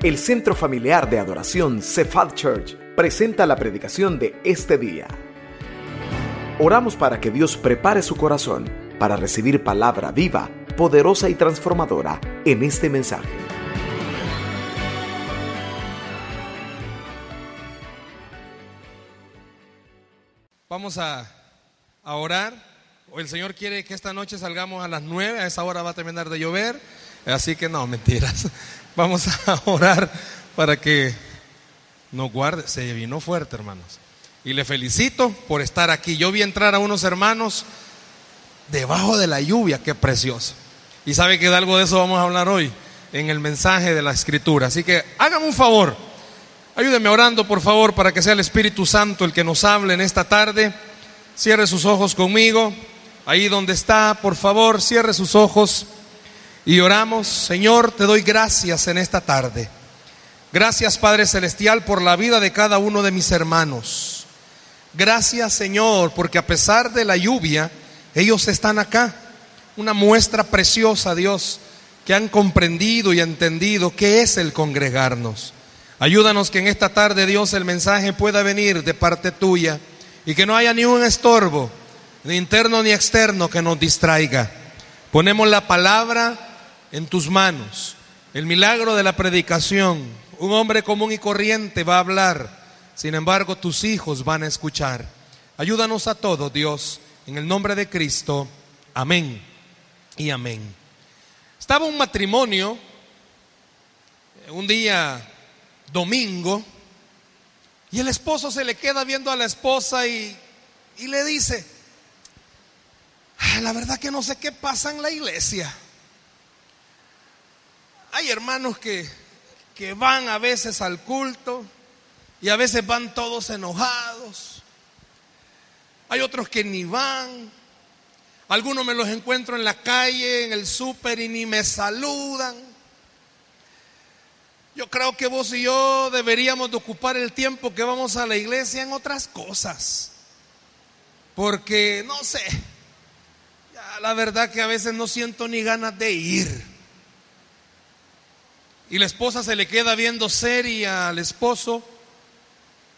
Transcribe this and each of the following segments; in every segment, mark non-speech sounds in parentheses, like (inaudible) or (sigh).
El Centro Familiar de Adoración Cephal Church presenta la predicación de este día. Oramos para que Dios prepare su corazón para recibir palabra viva, poderosa y transformadora en este mensaje. Vamos a, a orar. El Señor quiere que esta noche salgamos a las nueve. A esa hora va a terminar de llover. Así que no, mentiras. Vamos a (laughs) orar para que nos guarde. Se vino fuerte, hermanos. Y le felicito por estar aquí. Yo vi entrar a unos hermanos debajo de la lluvia, qué precioso. Y sabe que de algo de eso vamos a hablar hoy en el mensaje de la escritura. Así que hágame un favor. Ayúdeme orando, por favor, para que sea el Espíritu Santo el que nos hable en esta tarde. Cierre sus ojos conmigo. Ahí donde está, por favor, cierre sus ojos. Y oramos, Señor, te doy gracias en esta tarde. Gracias, Padre Celestial, por la vida de cada uno de mis hermanos. Gracias, Señor, porque a pesar de la lluvia, ellos están acá. Una muestra preciosa, Dios, que han comprendido y entendido qué es el congregarnos. Ayúdanos que en esta tarde, Dios, el mensaje pueda venir de parte tuya y que no haya ni un estorbo, ni interno ni externo, que nos distraiga. Ponemos la palabra en tus manos. El milagro de la predicación. Un hombre común y corriente va a hablar. Sin embargo, tus hijos van a escuchar. Ayúdanos a todos, Dios, en el nombre de Cristo. Amén y amén. Estaba un matrimonio un día domingo y el esposo se le queda viendo a la esposa y, y le dice, la verdad que no sé qué pasa en la iglesia. Hay hermanos que, que van a veces al culto y a veces van todos enojados. Hay otros que ni van. Algunos me los encuentro en la calle, en el súper y ni me saludan. Yo creo que vos y yo deberíamos de ocupar el tiempo que vamos a la iglesia en otras cosas. Porque, no sé, la verdad que a veces no siento ni ganas de ir. Y la esposa se le queda viendo seria al esposo.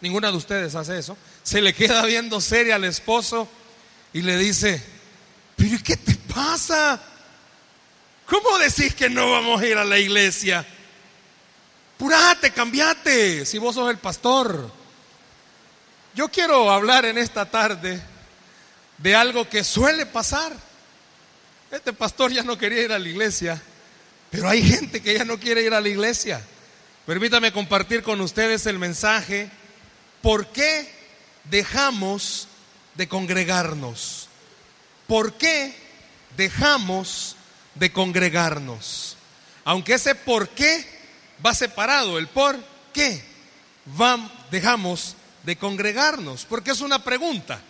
Ninguna de ustedes hace eso. Se le queda viendo seria al esposo y le dice, pero ¿qué te pasa? ¿Cómo decís que no vamos a ir a la iglesia? Purate, cambiate, si vos sos el pastor. Yo quiero hablar en esta tarde de algo que suele pasar. Este pastor ya no quería ir a la iglesia pero hay gente que ya no quiere ir a la iglesia. Permítame compartir con ustedes el mensaje. ¿Por qué dejamos de congregarnos? ¿Por qué dejamos de congregarnos? Aunque ese por qué va separado, el por qué dejamos de congregarnos, porque es una pregunta.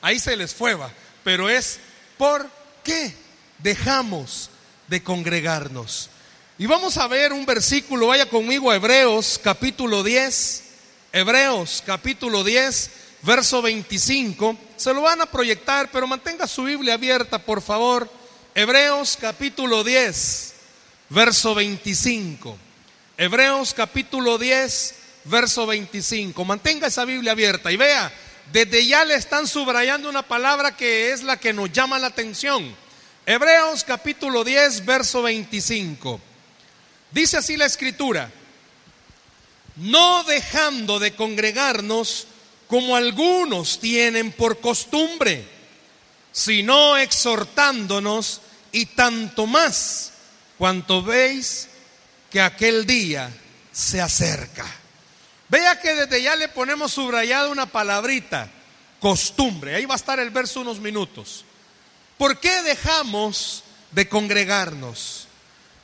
Ahí se les fue, pero es ¿por qué dejamos de congregarnos. Y vamos a ver un versículo, vaya conmigo a Hebreos capítulo 10, Hebreos capítulo 10, verso 25. Se lo van a proyectar, pero mantenga su Biblia abierta, por favor. Hebreos capítulo 10, verso 25. Hebreos capítulo 10, verso 25. Mantenga esa Biblia abierta y vea, desde ya le están subrayando una palabra que es la que nos llama la atención. Hebreos capítulo 10, verso 25. Dice así la escritura, no dejando de congregarnos como algunos tienen por costumbre, sino exhortándonos y tanto más cuanto veis que aquel día se acerca. Vea que desde ya le ponemos subrayada una palabrita, costumbre. Ahí va a estar el verso unos minutos. ¿Por qué dejamos de congregarnos?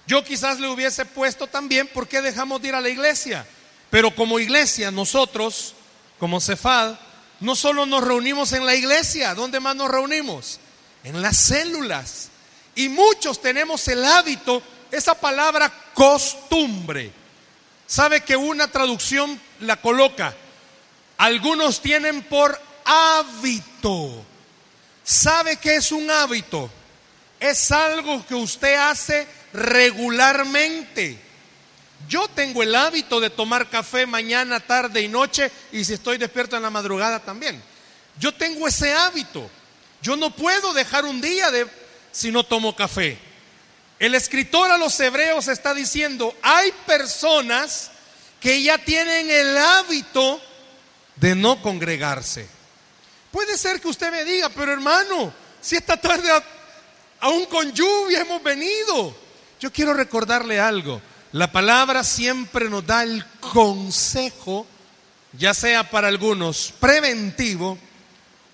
Yo quizás le hubiese puesto también por qué dejamos de ir a la iglesia. Pero como iglesia, nosotros, como Cefad, no solo nos reunimos en la iglesia, ¿dónde más nos reunimos? En las células. Y muchos tenemos el hábito, esa palabra costumbre. ¿Sabe que una traducción la coloca? Algunos tienen por hábito. ¿Sabe qué es un hábito? Es algo que usted hace regularmente. Yo tengo el hábito de tomar café mañana, tarde y noche y si estoy despierto en la madrugada también. Yo tengo ese hábito. Yo no puedo dejar un día de si no tomo café. El escritor a los hebreos está diciendo, hay personas que ya tienen el hábito de no congregarse. Puede ser que usted me diga, pero hermano, si esta tarde aún con lluvia hemos venido. Yo quiero recordarle algo. La palabra siempre nos da el consejo, ya sea para algunos preventivo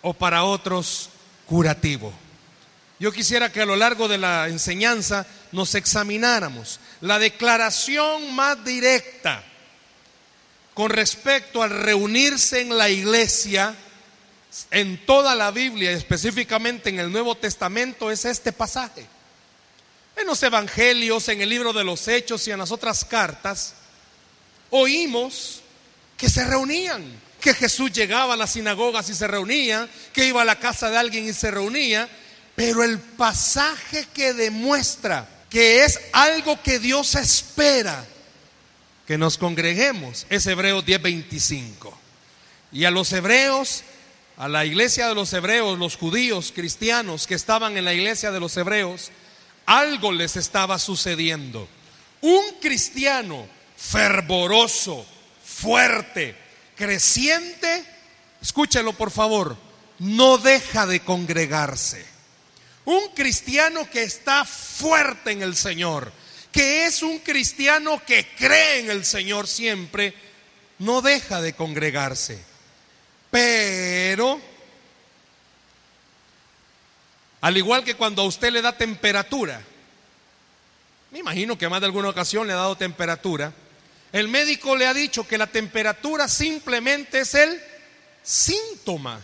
o para otros curativo. Yo quisiera que a lo largo de la enseñanza nos examináramos la declaración más directa con respecto al reunirse en la iglesia en toda la Biblia, específicamente en el Nuevo Testamento, es este pasaje. En los evangelios, en el libro de los Hechos y en las otras cartas, oímos que se reunían, que Jesús llegaba a las sinagogas y se reunía, que iba a la casa de alguien y se reunía, pero el pasaje que demuestra que es algo que Dios espera que nos congreguemos es Hebreos 10:25. Y a los hebreos, a la iglesia de los hebreos, los judíos cristianos que estaban en la iglesia de los hebreos, algo les estaba sucediendo. Un cristiano fervoroso, fuerte, creciente, escúchelo por favor, no deja de congregarse. Un cristiano que está fuerte en el Señor, que es un cristiano que cree en el Señor siempre, no deja de congregarse. Pero, al igual que cuando a usted le da temperatura, me imagino que más de alguna ocasión le ha dado temperatura, el médico le ha dicho que la temperatura simplemente es el síntoma,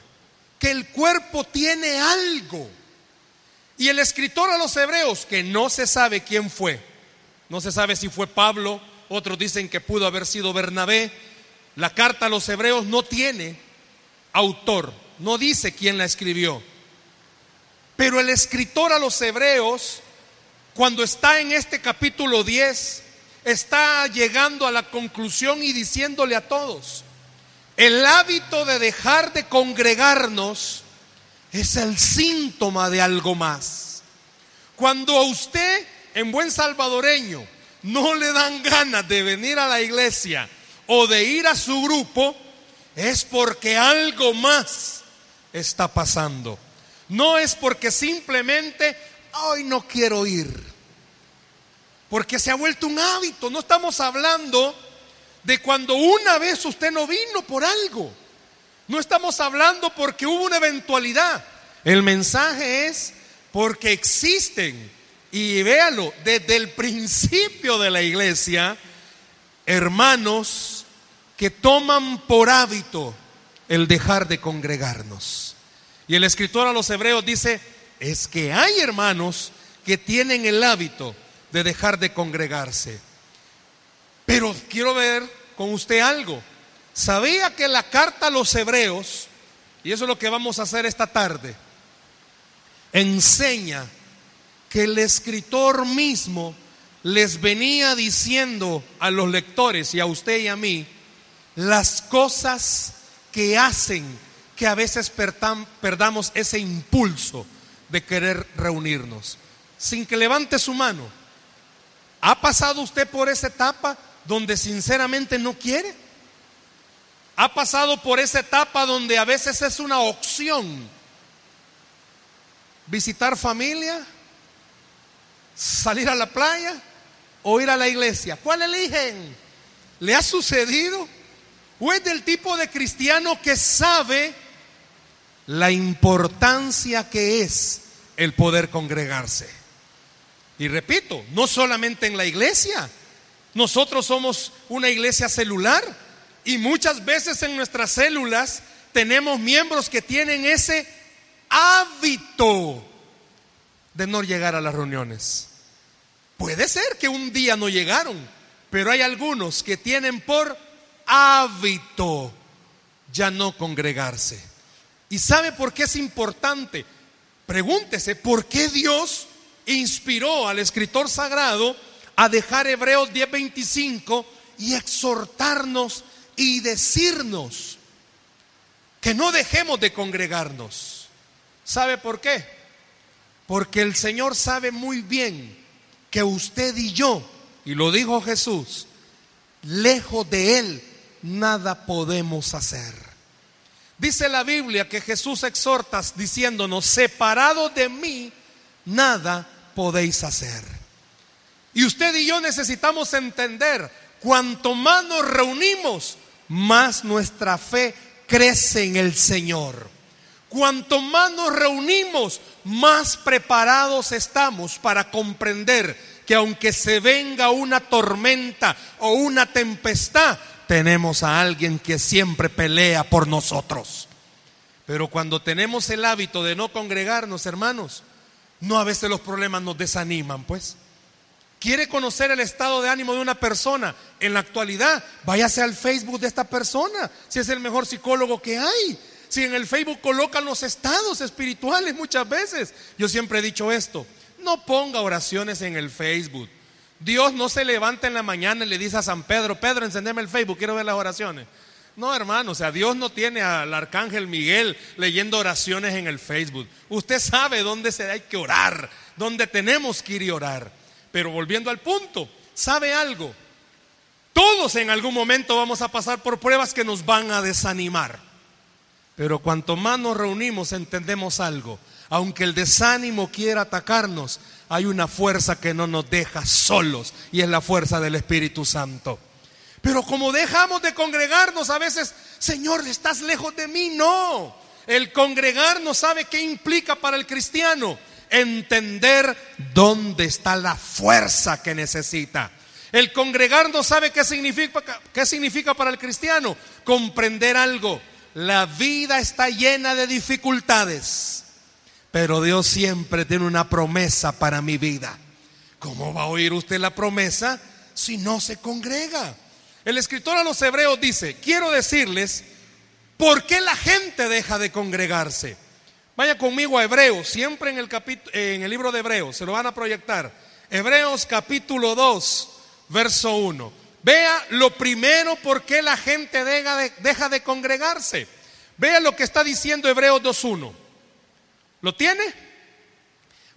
que el cuerpo tiene algo. Y el escritor a los hebreos, que no se sabe quién fue, no se sabe si fue Pablo, otros dicen que pudo haber sido Bernabé, la carta a los hebreos no tiene autor, no dice quién la escribió. Pero el escritor a los hebreos, cuando está en este capítulo 10, está llegando a la conclusión y diciéndole a todos, el hábito de dejar de congregarnos es el síntoma de algo más. Cuando a usted, en buen salvadoreño, no le dan ganas de venir a la iglesia o de ir a su grupo, es porque algo más está pasando. No es porque simplemente hoy no quiero ir. Porque se ha vuelto un hábito. No estamos hablando de cuando una vez usted no vino por algo. No estamos hablando porque hubo una eventualidad. El mensaje es porque existen, y véalo, desde el principio de la iglesia, hermanos que toman por hábito el dejar de congregarnos. Y el escritor a los hebreos dice, es que hay hermanos que tienen el hábito de dejar de congregarse. Pero quiero ver con usted algo. Sabía que la carta a los hebreos, y eso es lo que vamos a hacer esta tarde, enseña que el escritor mismo les venía diciendo a los lectores y a usted y a mí las cosas que hacen que a veces perdamos ese impulso de querer reunirnos. Sin que levante su mano. ¿Ha pasado usted por esa etapa donde sinceramente no quiere? ha pasado por esa etapa donde a veces es una opción visitar familia, salir a la playa o ir a la iglesia. ¿Cuál eligen? ¿Le ha sucedido? ¿O es del tipo de cristiano que sabe la importancia que es el poder congregarse? Y repito, no solamente en la iglesia, nosotros somos una iglesia celular y muchas veces en nuestras células tenemos miembros que tienen ese hábito de no llegar a las reuniones. Puede ser que un día no llegaron, pero hay algunos que tienen por hábito ya no congregarse. ¿Y sabe por qué es importante? Pregúntese, ¿por qué Dios inspiró al escritor sagrado a dejar Hebreos 10:25 y exhortarnos y decirnos que no dejemos de congregarnos. ¿Sabe por qué? Porque el Señor sabe muy bien que usted y yo, y lo dijo Jesús, lejos de Él nada podemos hacer. Dice la Biblia que Jesús exhorta diciéndonos, separados de mí, nada podéis hacer. Y usted y yo necesitamos entender, cuanto más nos reunimos, más nuestra fe crece en el Señor. Cuanto más nos reunimos, más preparados estamos para comprender que aunque se venga una tormenta o una tempestad, tenemos a alguien que siempre pelea por nosotros. Pero cuando tenemos el hábito de no congregarnos, hermanos, no a veces los problemas nos desaniman, pues. ¿Quiere conocer el estado de ánimo de una persona? En la actualidad, váyase al Facebook de esta persona, si es el mejor psicólogo que hay. Si en el Facebook colocan los estados espirituales muchas veces. Yo siempre he dicho esto, no ponga oraciones en el Facebook. Dios no se levanta en la mañana y le dice a San Pedro, Pedro, encendeme el Facebook, quiero ver las oraciones. No, hermano, o sea, Dios no tiene al arcángel Miguel leyendo oraciones en el Facebook. Usted sabe dónde se hay que orar, dónde tenemos que ir y orar. Pero volviendo al punto, ¿sabe algo? Todos en algún momento vamos a pasar por pruebas que nos van a desanimar. Pero cuanto más nos reunimos entendemos algo. Aunque el desánimo quiera atacarnos, hay una fuerza que no nos deja solos y es la fuerza del Espíritu Santo. Pero como dejamos de congregarnos a veces, Señor, estás lejos de mí. No, el congregarnos sabe qué implica para el cristiano. Entender dónde está la fuerza que necesita. El congregarnos sabe qué significa, qué significa para el cristiano. Comprender algo. La vida está llena de dificultades. Pero Dios siempre tiene una promesa para mi vida. ¿Cómo va a oír usted la promesa si no se congrega? El escritor a los hebreos dice, quiero decirles, ¿por qué la gente deja de congregarse? Vaya conmigo a Hebreos, siempre en el, en el libro de Hebreos, se lo van a proyectar. Hebreos capítulo 2, verso 1. Vea lo primero por qué la gente deja de, deja de congregarse. Vea lo que está diciendo Hebreos 2.1. ¿Lo tiene?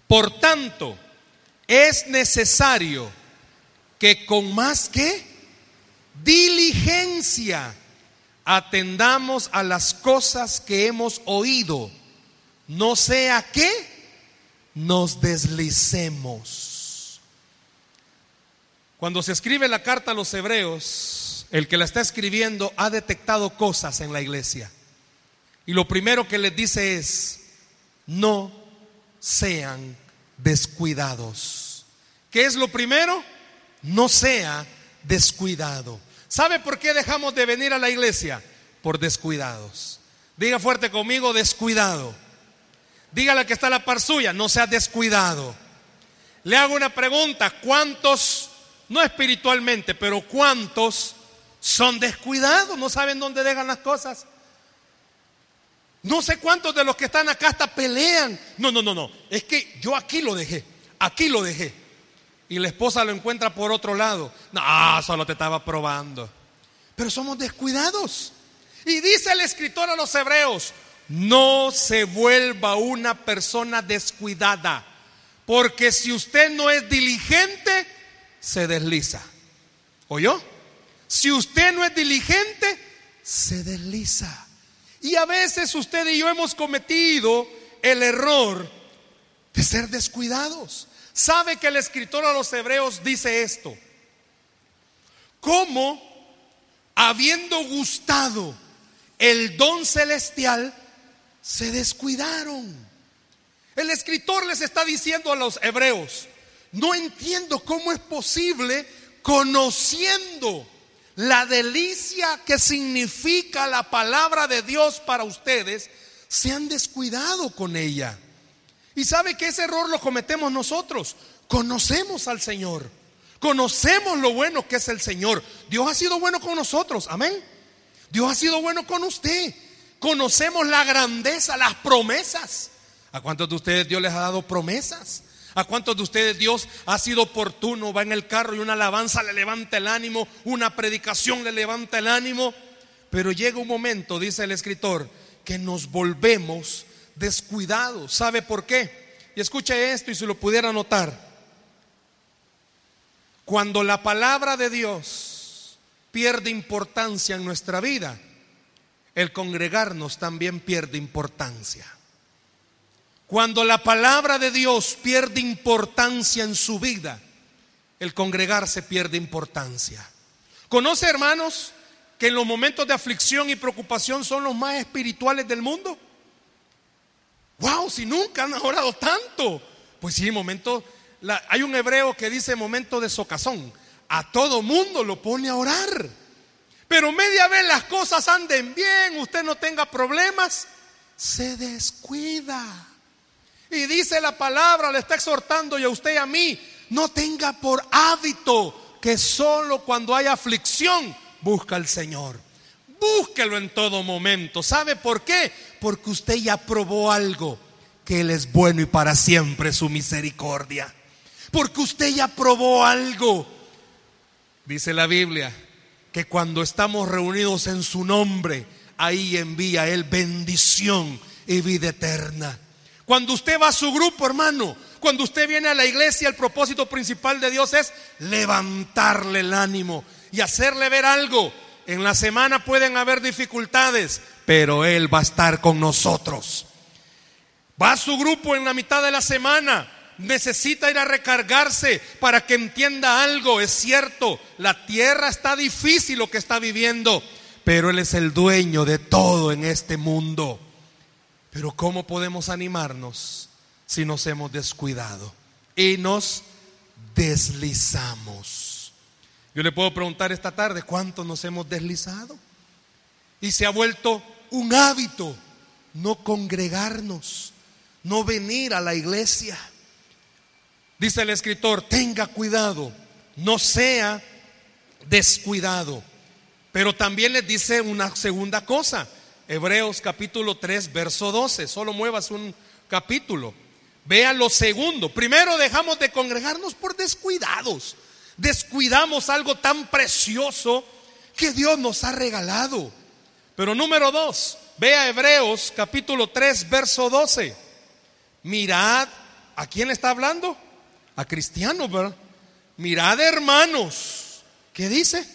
Por tanto, es necesario que con más que diligencia atendamos a las cosas que hemos oído, no sea que nos deslicemos. Cuando se escribe la carta a los hebreos, el que la está escribiendo ha detectado cosas en la iglesia. Y lo primero que les dice es, no sean descuidados. ¿Qué es lo primero? No sea descuidado. ¿Sabe por qué dejamos de venir a la iglesia? Por descuidados. Diga fuerte conmigo, descuidado. Dígale que está la par suya, no sea descuidado. Le hago una pregunta, ¿cuántos, no espiritualmente, pero cuántos son descuidados? ¿No saben dónde dejan las cosas? No sé cuántos de los que están acá hasta pelean. No, no, no, no. Es que yo aquí lo dejé. Aquí lo dejé. Y la esposa lo encuentra por otro lado. No, solo te estaba probando. Pero somos descuidados. Y dice el escritor a los hebreos, no se vuelva una persona descuidada. Porque si usted no es diligente, se desliza. ¿Oyó? Si usted no es diligente, se desliza. Y a veces usted y yo hemos cometido el error de ser descuidados. Sabe que el escritor a los hebreos dice esto. ¿Cómo, habiendo gustado el don celestial, se descuidaron? El escritor les está diciendo a los hebreos, no entiendo cómo es posible conociendo la delicia que significa la palabra de Dios para ustedes, se han descuidado con ella. Y sabe que ese error lo cometemos nosotros. Conocemos al Señor. Conocemos lo bueno que es el Señor. Dios ha sido bueno con nosotros. Amén. Dios ha sido bueno con usted. Conocemos la grandeza, las promesas. ¿A cuántos de ustedes Dios les ha dado promesas? ¿A cuántos de ustedes Dios ha sido oportuno? Va en el carro y una alabanza le levanta el ánimo, una predicación le levanta el ánimo. Pero llega un momento, dice el escritor, que nos volvemos descuidados. ¿Sabe por qué? Y escuche esto y si lo pudiera notar. Cuando la palabra de Dios pierde importancia en nuestra vida, el congregarnos también pierde importancia. Cuando la palabra de Dios pierde importancia en su vida, el congregarse pierde importancia. ¿Conoce, hermanos, que en los momentos de aflicción y preocupación son los más espirituales del mundo? ¡Wow! Si nunca han orado tanto. Pues sí, momento. hay un hebreo que dice momento de socazón. A todo mundo lo pone a orar. Pero media vez las cosas anden bien, usted no tenga problemas, se descuida. Y dice la palabra, le está exhortando y a usted y a mí, no tenga por hábito que solo cuando hay aflicción busca al Señor. Búsquelo en todo momento. ¿Sabe por qué? Porque usted ya probó algo, que Él es bueno y para siempre su misericordia. Porque usted ya probó algo. Dice la Biblia que cuando estamos reunidos en su nombre, ahí envía Él bendición y vida eterna. Cuando usted va a su grupo, hermano, cuando usted viene a la iglesia, el propósito principal de Dios es levantarle el ánimo y hacerle ver algo. En la semana pueden haber dificultades, pero Él va a estar con nosotros. Va a su grupo en la mitad de la semana, necesita ir a recargarse para que entienda algo. Es cierto, la tierra está difícil lo que está viviendo, pero Él es el dueño de todo en este mundo. Pero ¿cómo podemos animarnos si nos hemos descuidado y nos deslizamos? Yo le puedo preguntar esta tarde, ¿cuántos nos hemos deslizado? Y se ha vuelto un hábito no congregarnos, no venir a la iglesia. Dice el escritor, tenga cuidado, no sea descuidado. Pero también les dice una segunda cosa. Hebreos capítulo 3, verso 12. Solo muevas un capítulo. Vea lo segundo. Primero dejamos de congregarnos por descuidados. Descuidamos algo tan precioso que Dios nos ha regalado. Pero número dos, vea Hebreos capítulo 3, verso 12. Mirad, ¿a quién está hablando? A cristianos, ¿verdad? Mirad hermanos, ¿qué dice?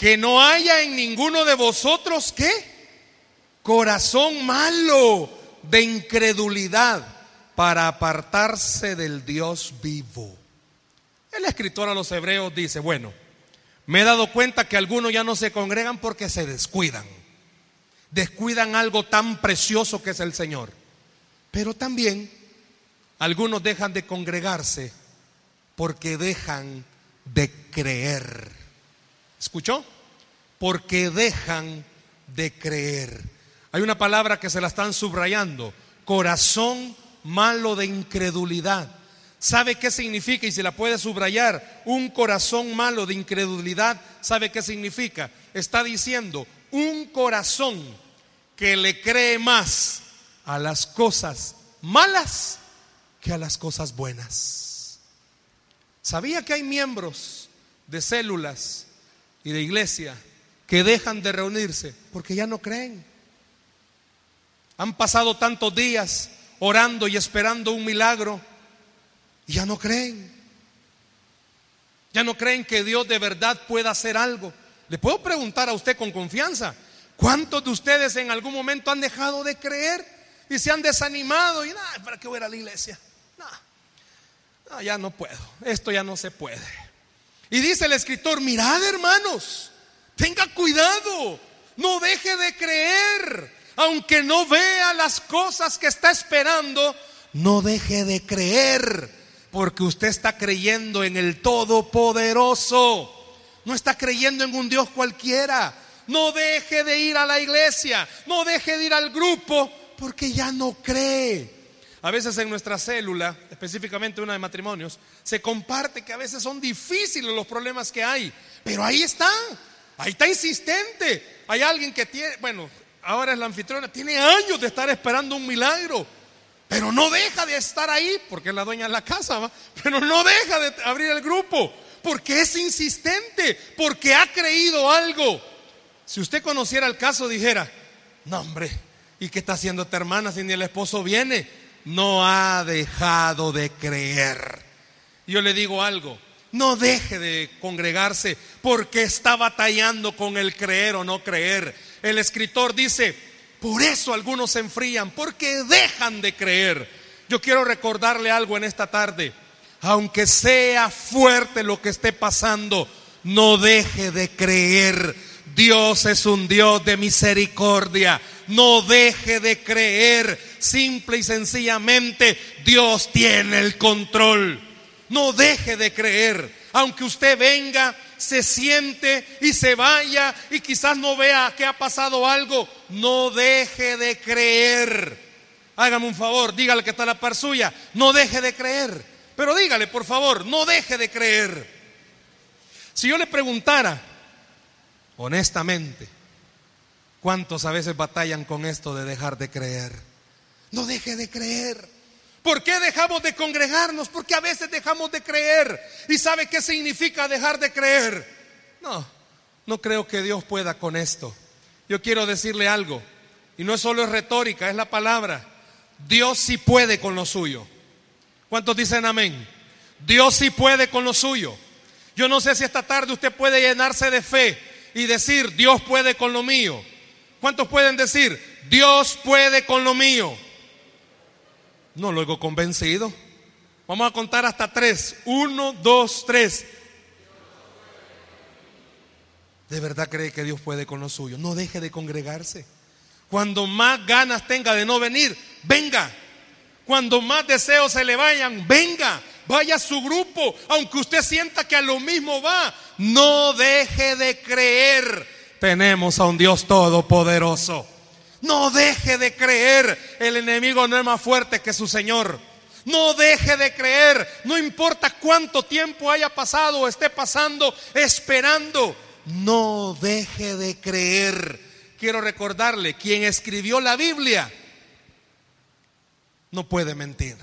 Que no haya en ninguno de vosotros qué? Corazón malo de incredulidad para apartarse del Dios vivo. El escritor a los hebreos dice, bueno, me he dado cuenta que algunos ya no se congregan porque se descuidan. Descuidan algo tan precioso que es el Señor. Pero también algunos dejan de congregarse porque dejan de creer. ¿Escuchó? Porque dejan de creer. Hay una palabra que se la están subrayando. Corazón malo de incredulidad. ¿Sabe qué significa? Y se la puede subrayar. Un corazón malo de incredulidad. ¿Sabe qué significa? Está diciendo un corazón que le cree más a las cosas malas que a las cosas buenas. ¿Sabía que hay miembros de células y de iglesia que dejan de reunirse porque ya no creen. Han pasado tantos días orando y esperando un milagro y ya no creen. Ya no creen que Dios de verdad pueda hacer algo. Le puedo preguntar a usted con confianza, ¿cuántos de ustedes en algún momento han dejado de creer y se han desanimado y nada, ¿para qué voy a la iglesia? no, ya no puedo, esto ya no se puede. Y dice el escritor, mirad hermanos, tenga cuidado, no deje de creer, aunque no vea las cosas que está esperando, no deje de creer, porque usted está creyendo en el Todopoderoso, no está creyendo en un Dios cualquiera. No deje de ir a la iglesia, no deje de ir al grupo, porque ya no cree. A veces en nuestra célula, específicamente una de matrimonios, se comparte que a veces son difíciles los problemas que hay, pero ahí está, ahí está insistente. Hay alguien que tiene, bueno, ahora es la anfitriona, tiene años de estar esperando un milagro. Pero no deja de estar ahí, porque es la dueña de la casa, ¿va? pero no deja de abrir el grupo, porque es insistente, porque ha creído algo. Si usted conociera el caso, dijera, no hombre, ¿y qué está haciendo esta hermana si ni el esposo viene? No ha dejado de creer. Yo le digo algo, no deje de congregarse porque está batallando con el creer o no creer. El escritor dice, por eso algunos se enfrían, porque dejan de creer. Yo quiero recordarle algo en esta tarde. Aunque sea fuerte lo que esté pasando, no deje de creer. Dios es un Dios de misericordia. No deje de creer. Simple y sencillamente, Dios tiene el control. No deje de creer. Aunque usted venga se siente y se vaya y quizás no vea que ha pasado algo, no deje de creer. Hágame un favor, dígale que está la par suya, no deje de creer. Pero dígale, por favor, no deje de creer. Si yo le preguntara, honestamente, ¿cuántos a veces batallan con esto de dejar de creer? No deje de creer. ¿Por qué dejamos de congregarnos? Porque a veces dejamos de creer. ¿Y sabe qué significa dejar de creer? No, no creo que Dios pueda con esto. Yo quiero decirle algo. Y no es solo retórica, es la palabra. Dios sí puede con lo suyo. ¿Cuántos dicen amén? Dios sí puede con lo suyo. Yo no sé si esta tarde usted puede llenarse de fe y decir, Dios puede con lo mío. ¿Cuántos pueden decir, Dios puede con lo mío? No lo oigo convencido. Vamos a contar hasta tres. Uno, dos, tres. ¿De verdad cree que Dios puede con lo suyo? No deje de congregarse. Cuando más ganas tenga de no venir, venga. Cuando más deseos se le vayan, venga. Vaya a su grupo, aunque usted sienta que a lo mismo va. No deje de creer. Tenemos a un Dios todopoderoso. No deje de creer. El enemigo no es más fuerte que su Señor. No deje de creer. No importa cuánto tiempo haya pasado o esté pasando esperando. No deje de creer. Quiero recordarle, quien escribió la Biblia no puede mentir.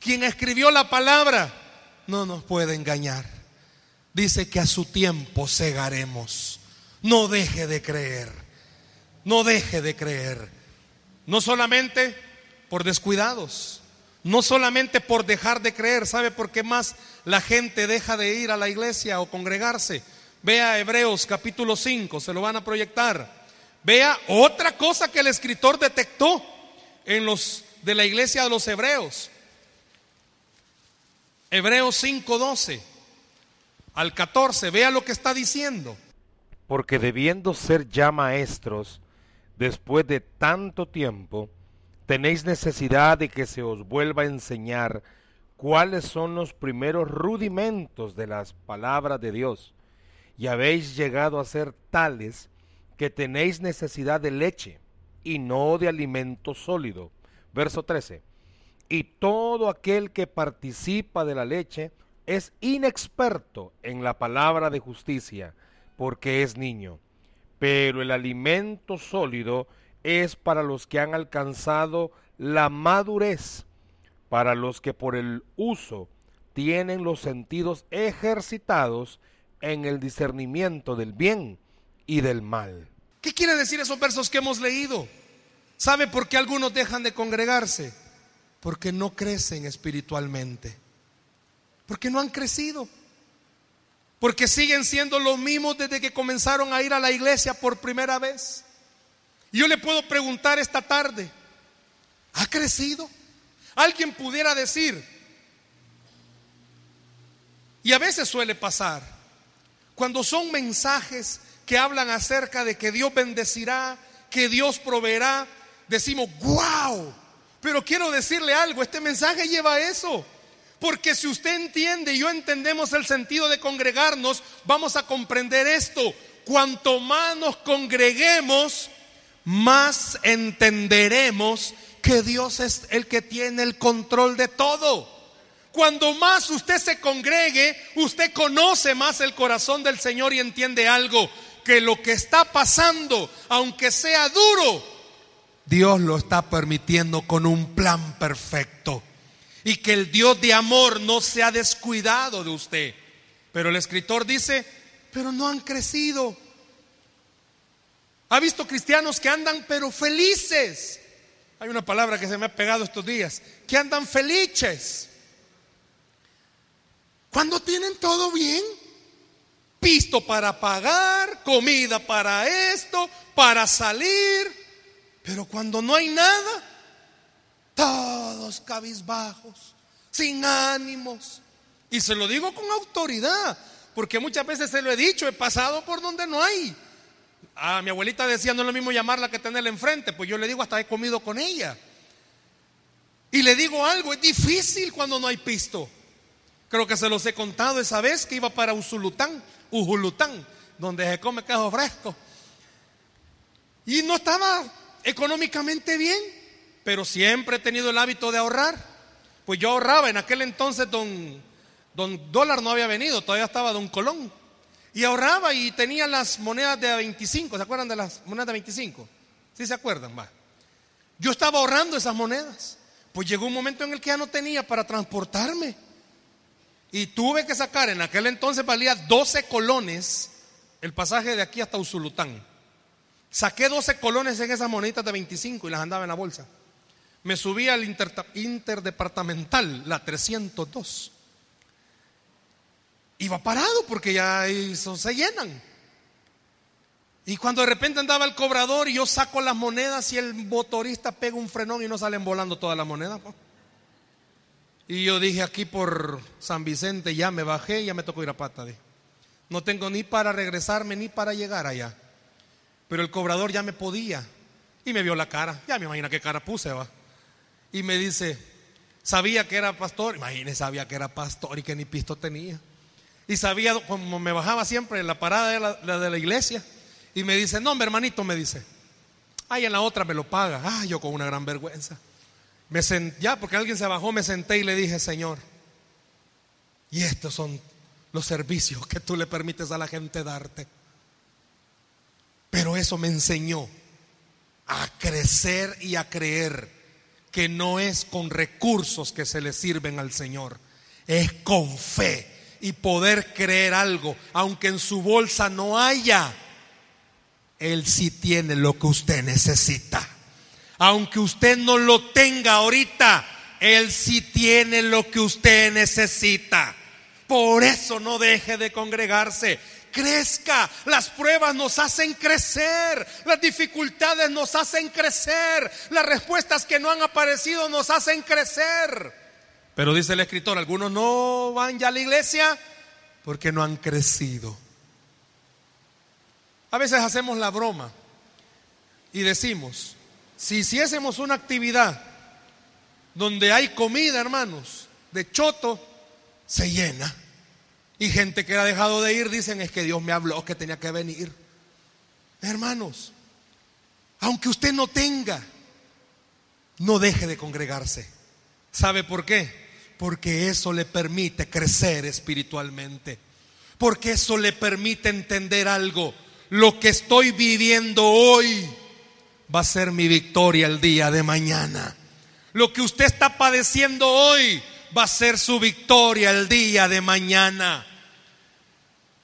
Quien escribió la palabra no nos puede engañar. Dice que a su tiempo cegaremos. No deje de creer. No deje de creer. No solamente por descuidados, no solamente por dejar de creer. ¿Sabe por qué más la gente deja de ir a la iglesia o congregarse? Vea Hebreos capítulo 5, se lo van a proyectar. Vea otra cosa que el escritor detectó en los de la iglesia de los hebreos. Hebreos 5:12 al 14, vea lo que está diciendo. Porque debiendo ser ya maestros, después de tanto tiempo, tenéis necesidad de que se os vuelva a enseñar cuáles son los primeros rudimentos de las palabras de Dios, y habéis llegado a ser tales que tenéis necesidad de leche y no de alimento sólido. Verso 13. Y todo aquel que participa de la leche es inexperto en la palabra de justicia, porque es niño pero el alimento sólido es para los que han alcanzado la madurez, para los que por el uso tienen los sentidos ejercitados en el discernimiento del bien y del mal. ¿Qué quiere decir esos versos que hemos leído? ¿Sabe por qué algunos dejan de congregarse? Porque no crecen espiritualmente. Porque no han crecido. Porque siguen siendo los mismos desde que comenzaron a ir a la iglesia por primera vez. Y yo le puedo preguntar esta tarde, ¿ha crecido? Alguien pudiera decir, y a veces suele pasar, cuando son mensajes que hablan acerca de que Dios bendecirá, que Dios proveerá, decimos, wow, pero quiero decirle algo, este mensaje lleva eso. Porque si usted entiende y yo entendemos el sentido de congregarnos, vamos a comprender esto. Cuanto más nos congreguemos, más entenderemos que Dios es el que tiene el control de todo. Cuando más usted se congregue, usted conoce más el corazón del Señor y entiende algo, que lo que está pasando, aunque sea duro, Dios lo está permitiendo con un plan perfecto. Y que el Dios de amor no se ha descuidado de usted. Pero el escritor dice, pero no han crecido. Ha visto cristianos que andan pero felices. Hay una palabra que se me ha pegado estos días, que andan felices. Cuando tienen todo bien, pisto para pagar, comida para esto, para salir, pero cuando no hay nada, todos cabizbajos, sin ánimos. Y se lo digo con autoridad, porque muchas veces se lo he dicho, he pasado por donde no hay. A mi abuelita decía, no es lo mismo llamarla que tenerla enfrente, pues yo le digo, hasta he comido con ella. Y le digo algo, es difícil cuando no hay pisto. Creo que se los he contado esa vez que iba para Usulután, Ujulután, donde se come queso fresco. Y no estaba económicamente bien, pero siempre he tenido el hábito de ahorrar. Pues yo ahorraba, en aquel entonces don, don dólar no había venido, todavía estaba don Colón. Y ahorraba y tenía las monedas de 25, ¿se acuerdan de las monedas de 25? ¿Sí se acuerdan? Va. Yo estaba ahorrando esas monedas. Pues llegó un momento en el que ya no tenía para transportarme. Y tuve que sacar, en aquel entonces valía 12 colones el pasaje de aquí hasta Usulután. Saqué 12 colones en esas moneditas de 25 y las andaba en la bolsa. Me subí al interdepartamental, la 302. Iba parado porque ya eso se llenan. Y cuando de repente andaba el cobrador y yo saco las monedas y el motorista pega un frenón y no salen volando todas las monedas. Y yo dije aquí por San Vicente, ya me bajé ya me tocó ir a pata. No tengo ni para regresarme ni para llegar allá. Pero el cobrador ya me podía. Y me vio la cara. Ya me imagina qué cara puse, va. Y me dice, sabía que era pastor. Imagínese, sabía que era pastor y que ni pisto tenía. Y sabía, como me bajaba siempre en la parada de la, de la iglesia. Y me dice, no, mi hermanito, me dice. Ay, en la otra me lo paga. Ah, yo con una gran vergüenza. Me senté, ya, porque alguien se bajó, me senté y le dije, Señor, y estos son los servicios que tú le permites a la gente darte. Pero eso me enseñó a crecer y a creer que no es con recursos que se le sirven al Señor, es con fe y poder creer algo, aunque en su bolsa no haya, Él sí tiene lo que usted necesita. Aunque usted no lo tenga ahorita, Él sí tiene lo que usted necesita. Por eso no deje de congregarse crezca. Las pruebas nos hacen crecer. Las dificultades nos hacen crecer. Las respuestas que no han aparecido nos hacen crecer. Pero dice el escritor, algunos no van ya a la iglesia porque no han crecido. A veces hacemos la broma y decimos, si hiciésemos una actividad donde hay comida, hermanos, de choto, se llena. Y gente que ha dejado de ir dicen es que Dios me habló que tenía que venir. Hermanos, aunque usted no tenga, no deje de congregarse. ¿Sabe por qué? Porque eso le permite crecer espiritualmente. Porque eso le permite entender algo. Lo que estoy viviendo hoy va a ser mi victoria el día de mañana. Lo que usted está padeciendo hoy va a ser su victoria el día de mañana.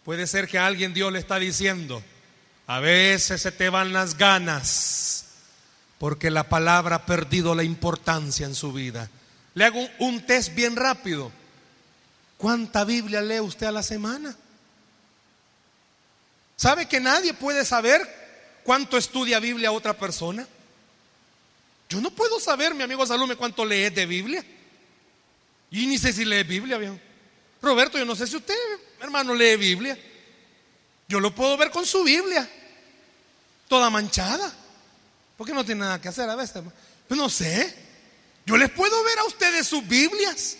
Puede ser que a alguien Dios le está diciendo, a veces se te van las ganas porque la palabra ha perdido la importancia en su vida. Le hago un, test bien rápido. ¿Cuánta Biblia lee usted a la semana? ¿Sabe que nadie puede saber cuánto estudia Biblia otra persona? Yo no puedo saber, mi amigo Salume, cuánto lee de Biblia. Y ni sé si lee Biblia, viejo. Roberto, yo no sé si usted, hermano, lee Biblia. Yo lo puedo ver con su Biblia, toda manchada. Porque no tiene nada que hacer a veces. Pues no sé. Yo les puedo ver a ustedes sus Biblias.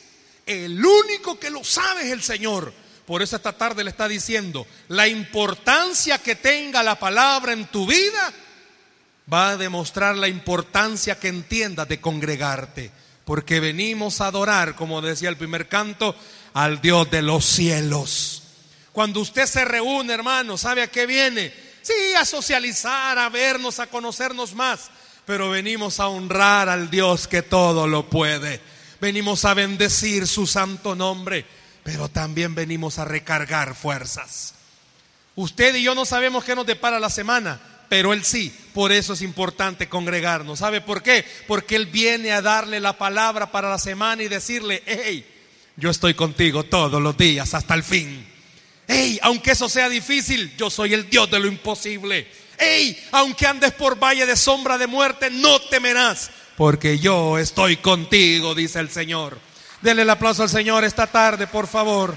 El único que lo sabe es el Señor. Por eso esta tarde le está diciendo, la importancia que tenga la palabra en tu vida va a demostrar la importancia que entiendas de congregarte. Porque venimos a adorar, como decía el primer canto, al Dios de los cielos. Cuando usted se reúne, hermano, ¿sabe a qué viene? Sí, a socializar, a vernos, a conocernos más. pero venimos a honrar al Dios que todo lo puede. Venimos a bendecir su santo nombre, pero también venimos a recargar fuerzas. Usted y yo no sabemos qué nos depara la semana, pero Él sí. Por eso es importante congregarnos. ¿Sabe por qué? Porque Él viene a darle la palabra para la semana y decirle, hey, yo estoy contigo todos los días hasta el fin. Hey, aunque eso sea difícil, yo soy el Dios de lo imposible. Hey, aunque andes por valle de sombra de muerte, no temerás, porque yo estoy contigo, dice el Señor. Denle el aplauso al Señor esta tarde, por favor.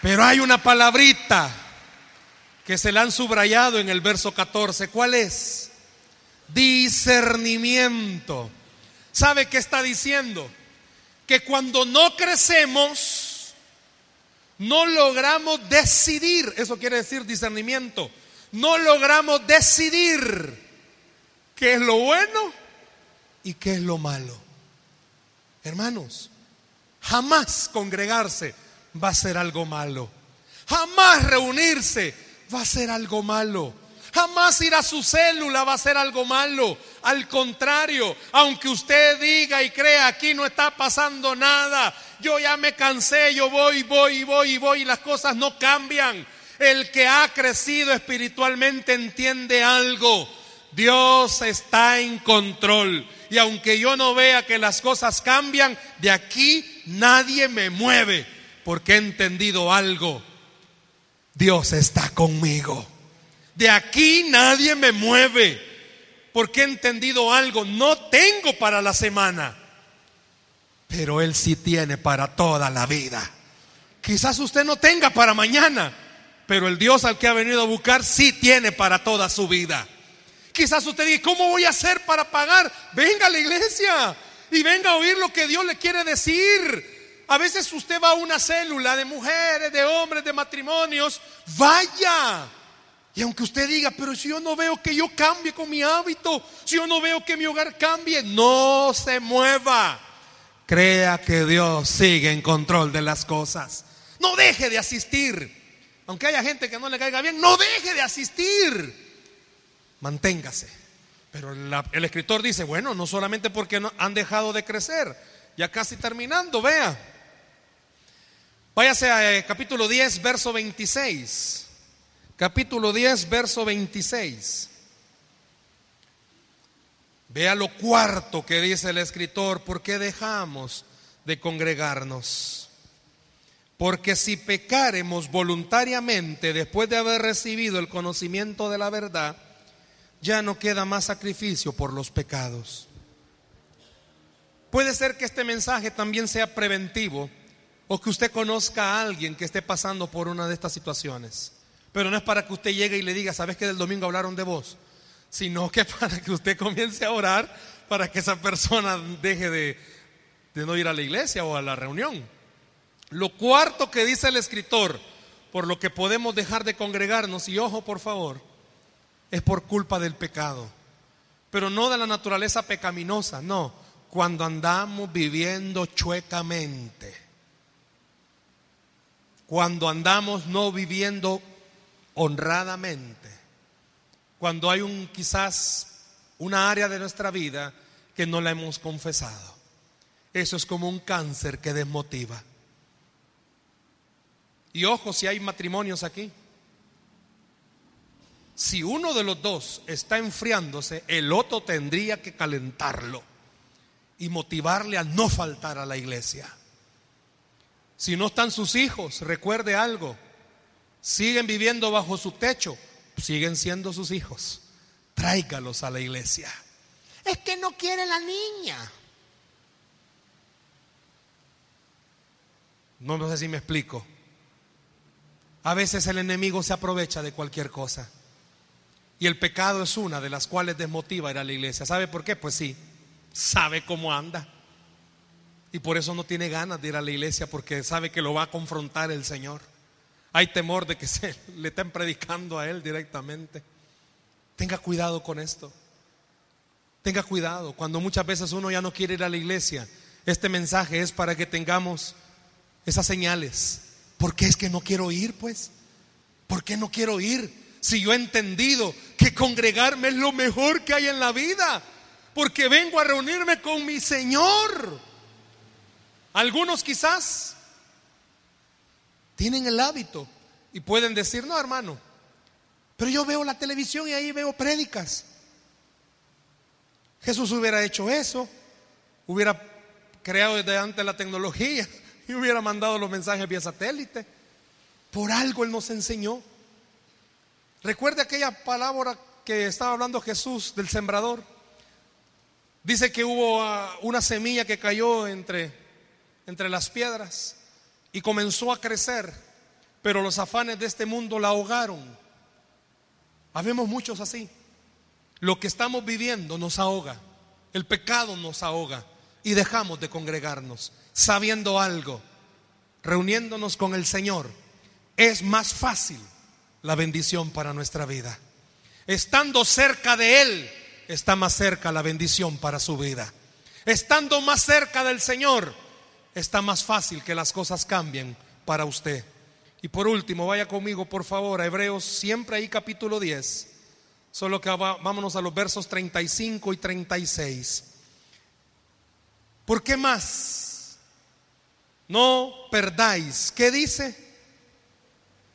Pero hay una palabrita que se la han subrayado en el verso 14. ¿Cuál es? Discernimiento. ¿Sabe qué está diciendo? Que cuando no crecemos, no logramos decidir. Eso quiere decir discernimiento. No logramos decidir qué es lo bueno y qué es lo malo. Hermanos, jamás congregarse va a ser algo malo. Jamás reunirse va a ser algo malo. Jamás ir a su célula va a ser algo malo. Al contrario, aunque usted diga y crea aquí no está pasando nada, yo ya me cansé, yo voy, voy, voy voy y las cosas no cambian. El que ha crecido espiritualmente entiende algo. Dios está en control. Y aunque yo no vea que las cosas cambian, de aquí nadie me mueve porque he entendido algo. Dios está conmigo. De aquí nadie me mueve porque he entendido algo. No tengo para la semana, pero Él sí tiene para toda la vida. Quizás usted no tenga para mañana, pero el Dios al que ha venido a buscar sí tiene para toda su vida. Quizás usted diga, ¿cómo voy a hacer para pagar? Venga a la iglesia y venga a oír lo que Dios le quiere decir. A veces usted va a una célula de mujeres, de hombres, de matrimonios. Vaya. Y aunque usted diga, pero si yo no veo que yo cambie con mi hábito, si yo no veo que mi hogar cambie, no se mueva. Crea que Dios sigue en control de las cosas. No deje de asistir. Aunque haya gente que no le caiga bien, no deje de asistir. Manténgase. Pero el escritor dice, bueno, no solamente porque no, han dejado de crecer, ya casi terminando, vea. Váyase a eh, capítulo 10, verso 26. Capítulo 10, verso 26. Vea lo cuarto que dice el escritor, ¿por qué dejamos de congregarnos? Porque si pecaremos voluntariamente después de haber recibido el conocimiento de la verdad, ya no queda más sacrificio por los pecados. Puede ser que este mensaje también sea preventivo o que usted conozca a alguien que esté pasando por una de estas situaciones. Pero no es para que usted llegue y le diga, ¿sabes que del domingo hablaron de vos? Sino que (laughs) para que usted comience a orar para que esa persona deje de, de no ir a la iglesia o a la reunión. Lo cuarto que dice el escritor, por lo que podemos dejar de congregarnos, y ojo por favor, es por culpa del pecado. Pero no de la naturaleza pecaminosa, no, cuando andamos viviendo chuecamente cuando andamos no viviendo honradamente, cuando hay un quizás una área de nuestra vida que no la hemos confesado. Eso es como un cáncer que desmotiva. Y ojo si hay matrimonios aquí. Si uno de los dos está enfriándose, el otro tendría que calentarlo y motivarle a no faltar a la iglesia. Si no están sus hijos, recuerde algo. Siguen viviendo bajo su techo, siguen siendo sus hijos. Tráigalos a la iglesia. Es que no quiere la niña. No, no sé si me explico. A veces el enemigo se aprovecha de cualquier cosa. Y el pecado es una de las cuales desmotiva ir a la iglesia. ¿Sabe por qué? Pues sí, sabe cómo anda. Y por eso no tiene ganas de ir a la iglesia porque sabe que lo va a confrontar el Señor. Hay temor de que se le estén predicando a él directamente. Tenga cuidado con esto. Tenga cuidado. Cuando muchas veces uno ya no quiere ir a la iglesia, este mensaje es para que tengamos esas señales. ¿Por qué es que no quiero ir, pues? ¿Por qué no quiero ir? Si yo he entendido que congregarme es lo mejor que hay en la vida, porque vengo a reunirme con mi Señor. Algunos quizás tienen el hábito y pueden decir, no hermano, pero yo veo la televisión y ahí veo prédicas. Jesús hubiera hecho eso, hubiera creado desde antes la tecnología (laughs) y hubiera mandado los mensajes vía satélite. Por algo Él nos enseñó. Recuerde aquella palabra que estaba hablando Jesús del sembrador. Dice que hubo ah, una semilla que cayó entre, entre las piedras y comenzó a crecer, pero los afanes de este mundo la ahogaron. Habemos muchos así. Lo que estamos viviendo nos ahoga, el pecado nos ahoga y dejamos de congregarnos sabiendo algo, reuniéndonos con el Señor. Es más fácil la bendición para nuestra vida. Estando cerca de Él, está más cerca la bendición para su vida. Estando más cerca del Señor, está más fácil que las cosas cambien para usted. Y por último, vaya conmigo por favor a Hebreos, siempre ahí capítulo 10. Solo que vámonos a los versos 35 y 36. ¿Por qué más? No perdáis. ¿Qué dice?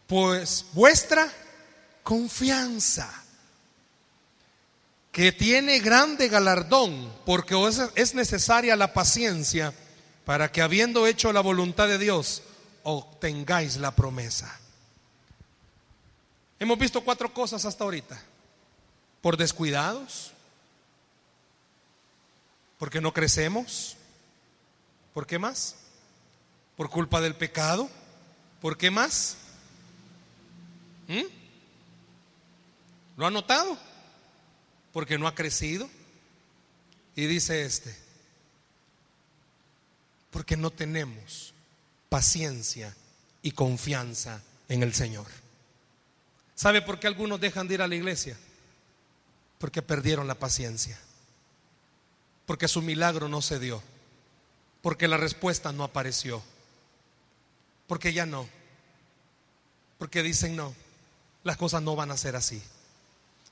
Pues vuestra confianza, que tiene grande galardón, porque es necesaria la paciencia para que habiendo hecho la voluntad de Dios, obtengáis la promesa. Hemos visto cuatro cosas hasta ahorita. Por descuidados, porque no crecemos, ¿por qué más? Por culpa del pecado, ¿por qué más? ¿Mm? ¿Lo ha notado? Porque no ha crecido. Y dice este, porque no tenemos paciencia y confianza en el Señor. ¿Sabe por qué algunos dejan de ir a la iglesia? Porque perdieron la paciencia. Porque su milagro no se dio. Porque la respuesta no apareció. Porque ya no. Porque dicen no las cosas no van a ser así.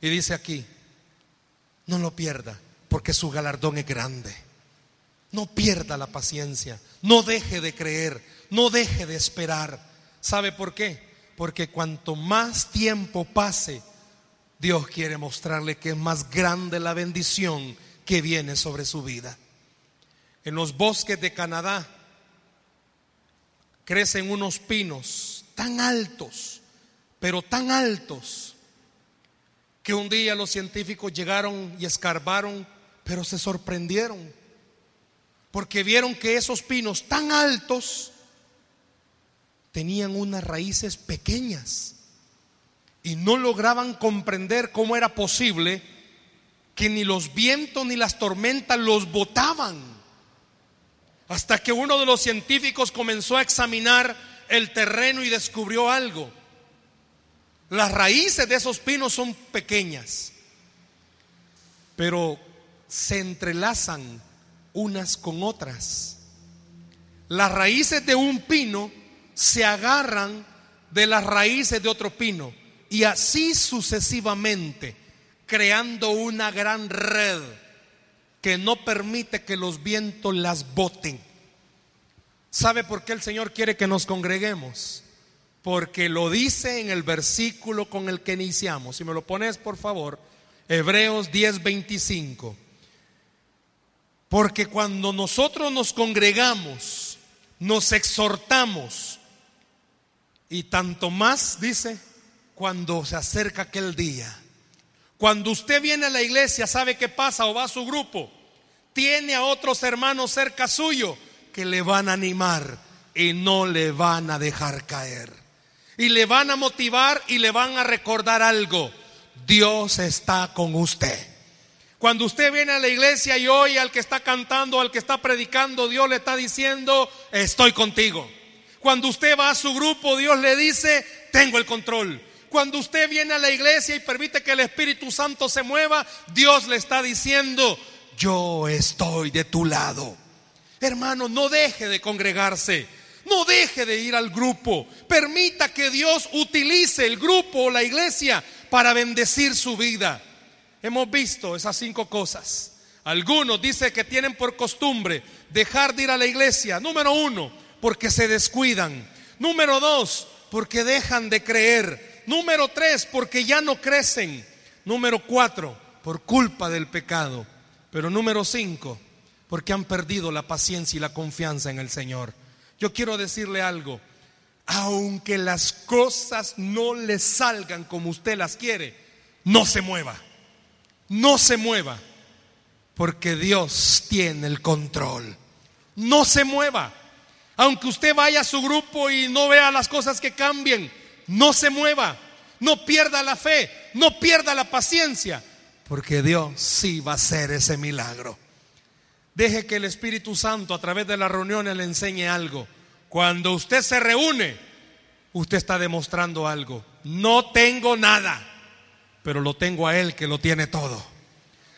Y dice aquí, no lo pierda, porque su galardón es grande. No pierda la paciencia, no deje de creer, no deje de esperar. ¿Sabe por qué? Porque cuanto más tiempo pase, Dios quiere mostrarle que es más grande la bendición que viene sobre su vida. En los bosques de Canadá crecen unos pinos tan altos pero tan altos que un día los científicos llegaron y escarbaron, pero se sorprendieron, porque vieron que esos pinos tan altos tenían unas raíces pequeñas y no lograban comprender cómo era posible que ni los vientos ni las tormentas los botaban. Hasta que uno de los científicos comenzó a examinar el terreno y descubrió algo las raíces de esos pinos son pequeñas, pero se entrelazan unas con otras. Las raíces de un pino se agarran de las raíces de otro pino y así sucesivamente, creando una gran red que no permite que los vientos las boten. ¿Sabe por qué el Señor quiere que nos congreguemos? porque lo dice en el versículo con el que iniciamos. Si me lo pones, por favor, Hebreos 10:25. Porque cuando nosotros nos congregamos, nos exhortamos, y tanto más, dice, cuando se acerca aquel día. Cuando usted viene a la iglesia, sabe qué pasa o va a su grupo, tiene a otros hermanos cerca suyo que le van a animar y no le van a dejar caer. Y le van a motivar y le van a recordar algo. Dios está con usted. Cuando usted viene a la iglesia y oye al que está cantando, al que está predicando, Dios le está diciendo, estoy contigo. Cuando usted va a su grupo, Dios le dice, tengo el control. Cuando usted viene a la iglesia y permite que el Espíritu Santo se mueva, Dios le está diciendo, yo estoy de tu lado. Hermano, no deje de congregarse. No deje de ir al grupo. Permita que Dios utilice el grupo o la iglesia para bendecir su vida. Hemos visto esas cinco cosas. Algunos dicen que tienen por costumbre dejar de ir a la iglesia. Número uno, porque se descuidan. Número dos, porque dejan de creer. Número tres, porque ya no crecen. Número cuatro, por culpa del pecado. Pero número cinco, porque han perdido la paciencia y la confianza en el Señor. Yo quiero decirle algo. Aunque las cosas no le salgan como usted las quiere, no se mueva. No se mueva porque Dios tiene el control. No se mueva. Aunque usted vaya a su grupo y no vea las cosas que cambien, no se mueva. No pierda la fe, no pierda la paciencia, porque Dios sí va a hacer ese milagro. Deje que el Espíritu Santo a través de las reuniones le enseñe algo. Cuando usted se reúne, usted está demostrando algo. No tengo nada, pero lo tengo a Él que lo tiene todo.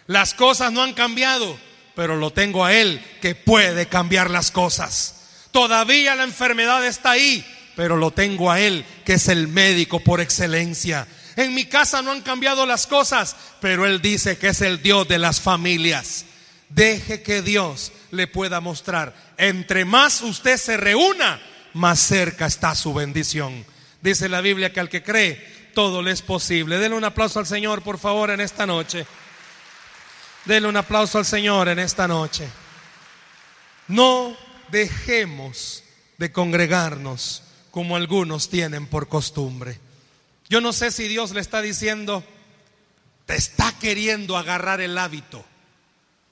Las cosas no han cambiado, pero lo tengo a Él que puede cambiar las cosas. Todavía la enfermedad está ahí, pero lo tengo a Él que es el médico por excelencia. En mi casa no han cambiado las cosas, pero Él dice que es el Dios de las familias. Deje que Dios le pueda mostrar. Entre más usted se reúna, más cerca está su bendición. Dice la Biblia que al que cree, todo le es posible. Denle un aplauso al Señor, por favor, en esta noche. Denle un aplauso al Señor en esta noche. No dejemos de congregarnos como algunos tienen por costumbre. Yo no sé si Dios le está diciendo, te está queriendo agarrar el hábito,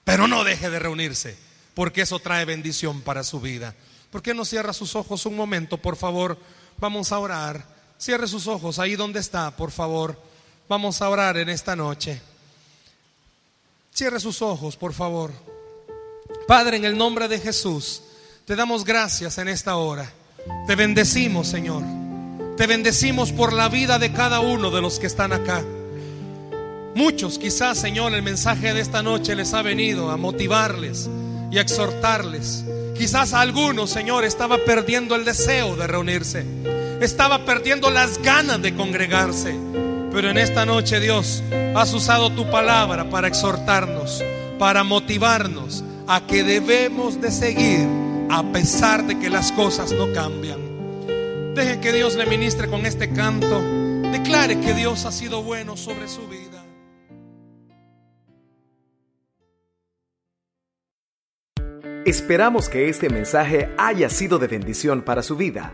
pero no deje de reunirse, porque eso trae bendición para su vida. ¿Por qué no cierra sus ojos un momento, por favor? Vamos a orar. Cierre sus ojos ahí donde está, por favor. Vamos a orar en esta noche. Cierre sus ojos, por favor. Padre, en el nombre de Jesús, te damos gracias en esta hora. Te bendecimos, Señor. Te bendecimos por la vida de cada uno de los que están acá. Muchos quizás, Señor, el mensaje de esta noche les ha venido a motivarles y a exhortarles. Quizás a algunos, Señor, estaba perdiendo el deseo de reunirse. Estaba perdiendo las ganas de congregarse. Pero en esta noche, Dios, has usado tu palabra para exhortarnos, para motivarnos a que debemos de seguir a pesar de que las cosas no cambian. Deje que Dios le ministre con este canto. Declare que Dios ha sido bueno sobre su vida. Esperamos que este mensaje haya sido de bendición para su vida.